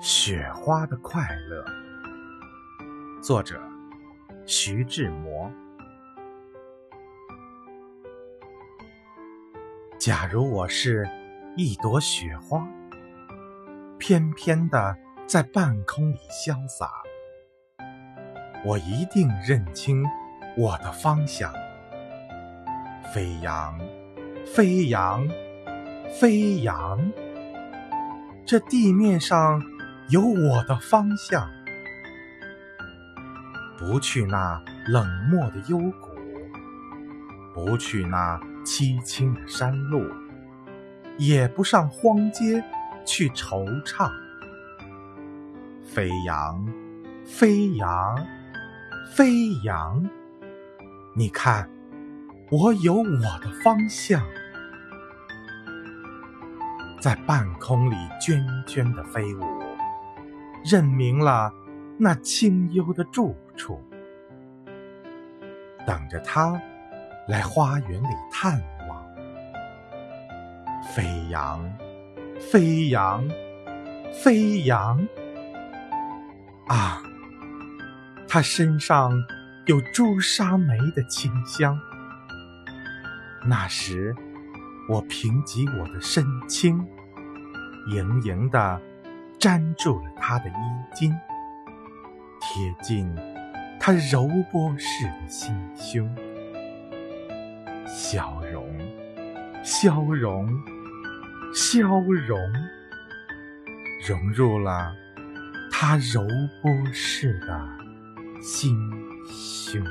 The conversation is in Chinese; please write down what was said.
雪花的快乐，作者徐志摩。假如我是一朵雪花，翩翩的在半空里潇洒，我一定认清我的方向，飞扬，飞扬，飞扬。这地面上。有我的方向，不去那冷漠的幽谷，不去那凄清的山路，也不上荒街去惆怅。飞扬，飞扬，飞扬！你看，我有我的方向，在半空里涓涓的飞舞。认明了那清幽的住处，等着他来花园里探望。飞扬，飞扬，飞扬！啊，他身上有朱砂梅的清香。那时，我平瘠我的身轻，盈盈的。粘住了他的衣襟，贴近他柔波似的心胸，消融，消融，消融，融入了他柔波似的心胸。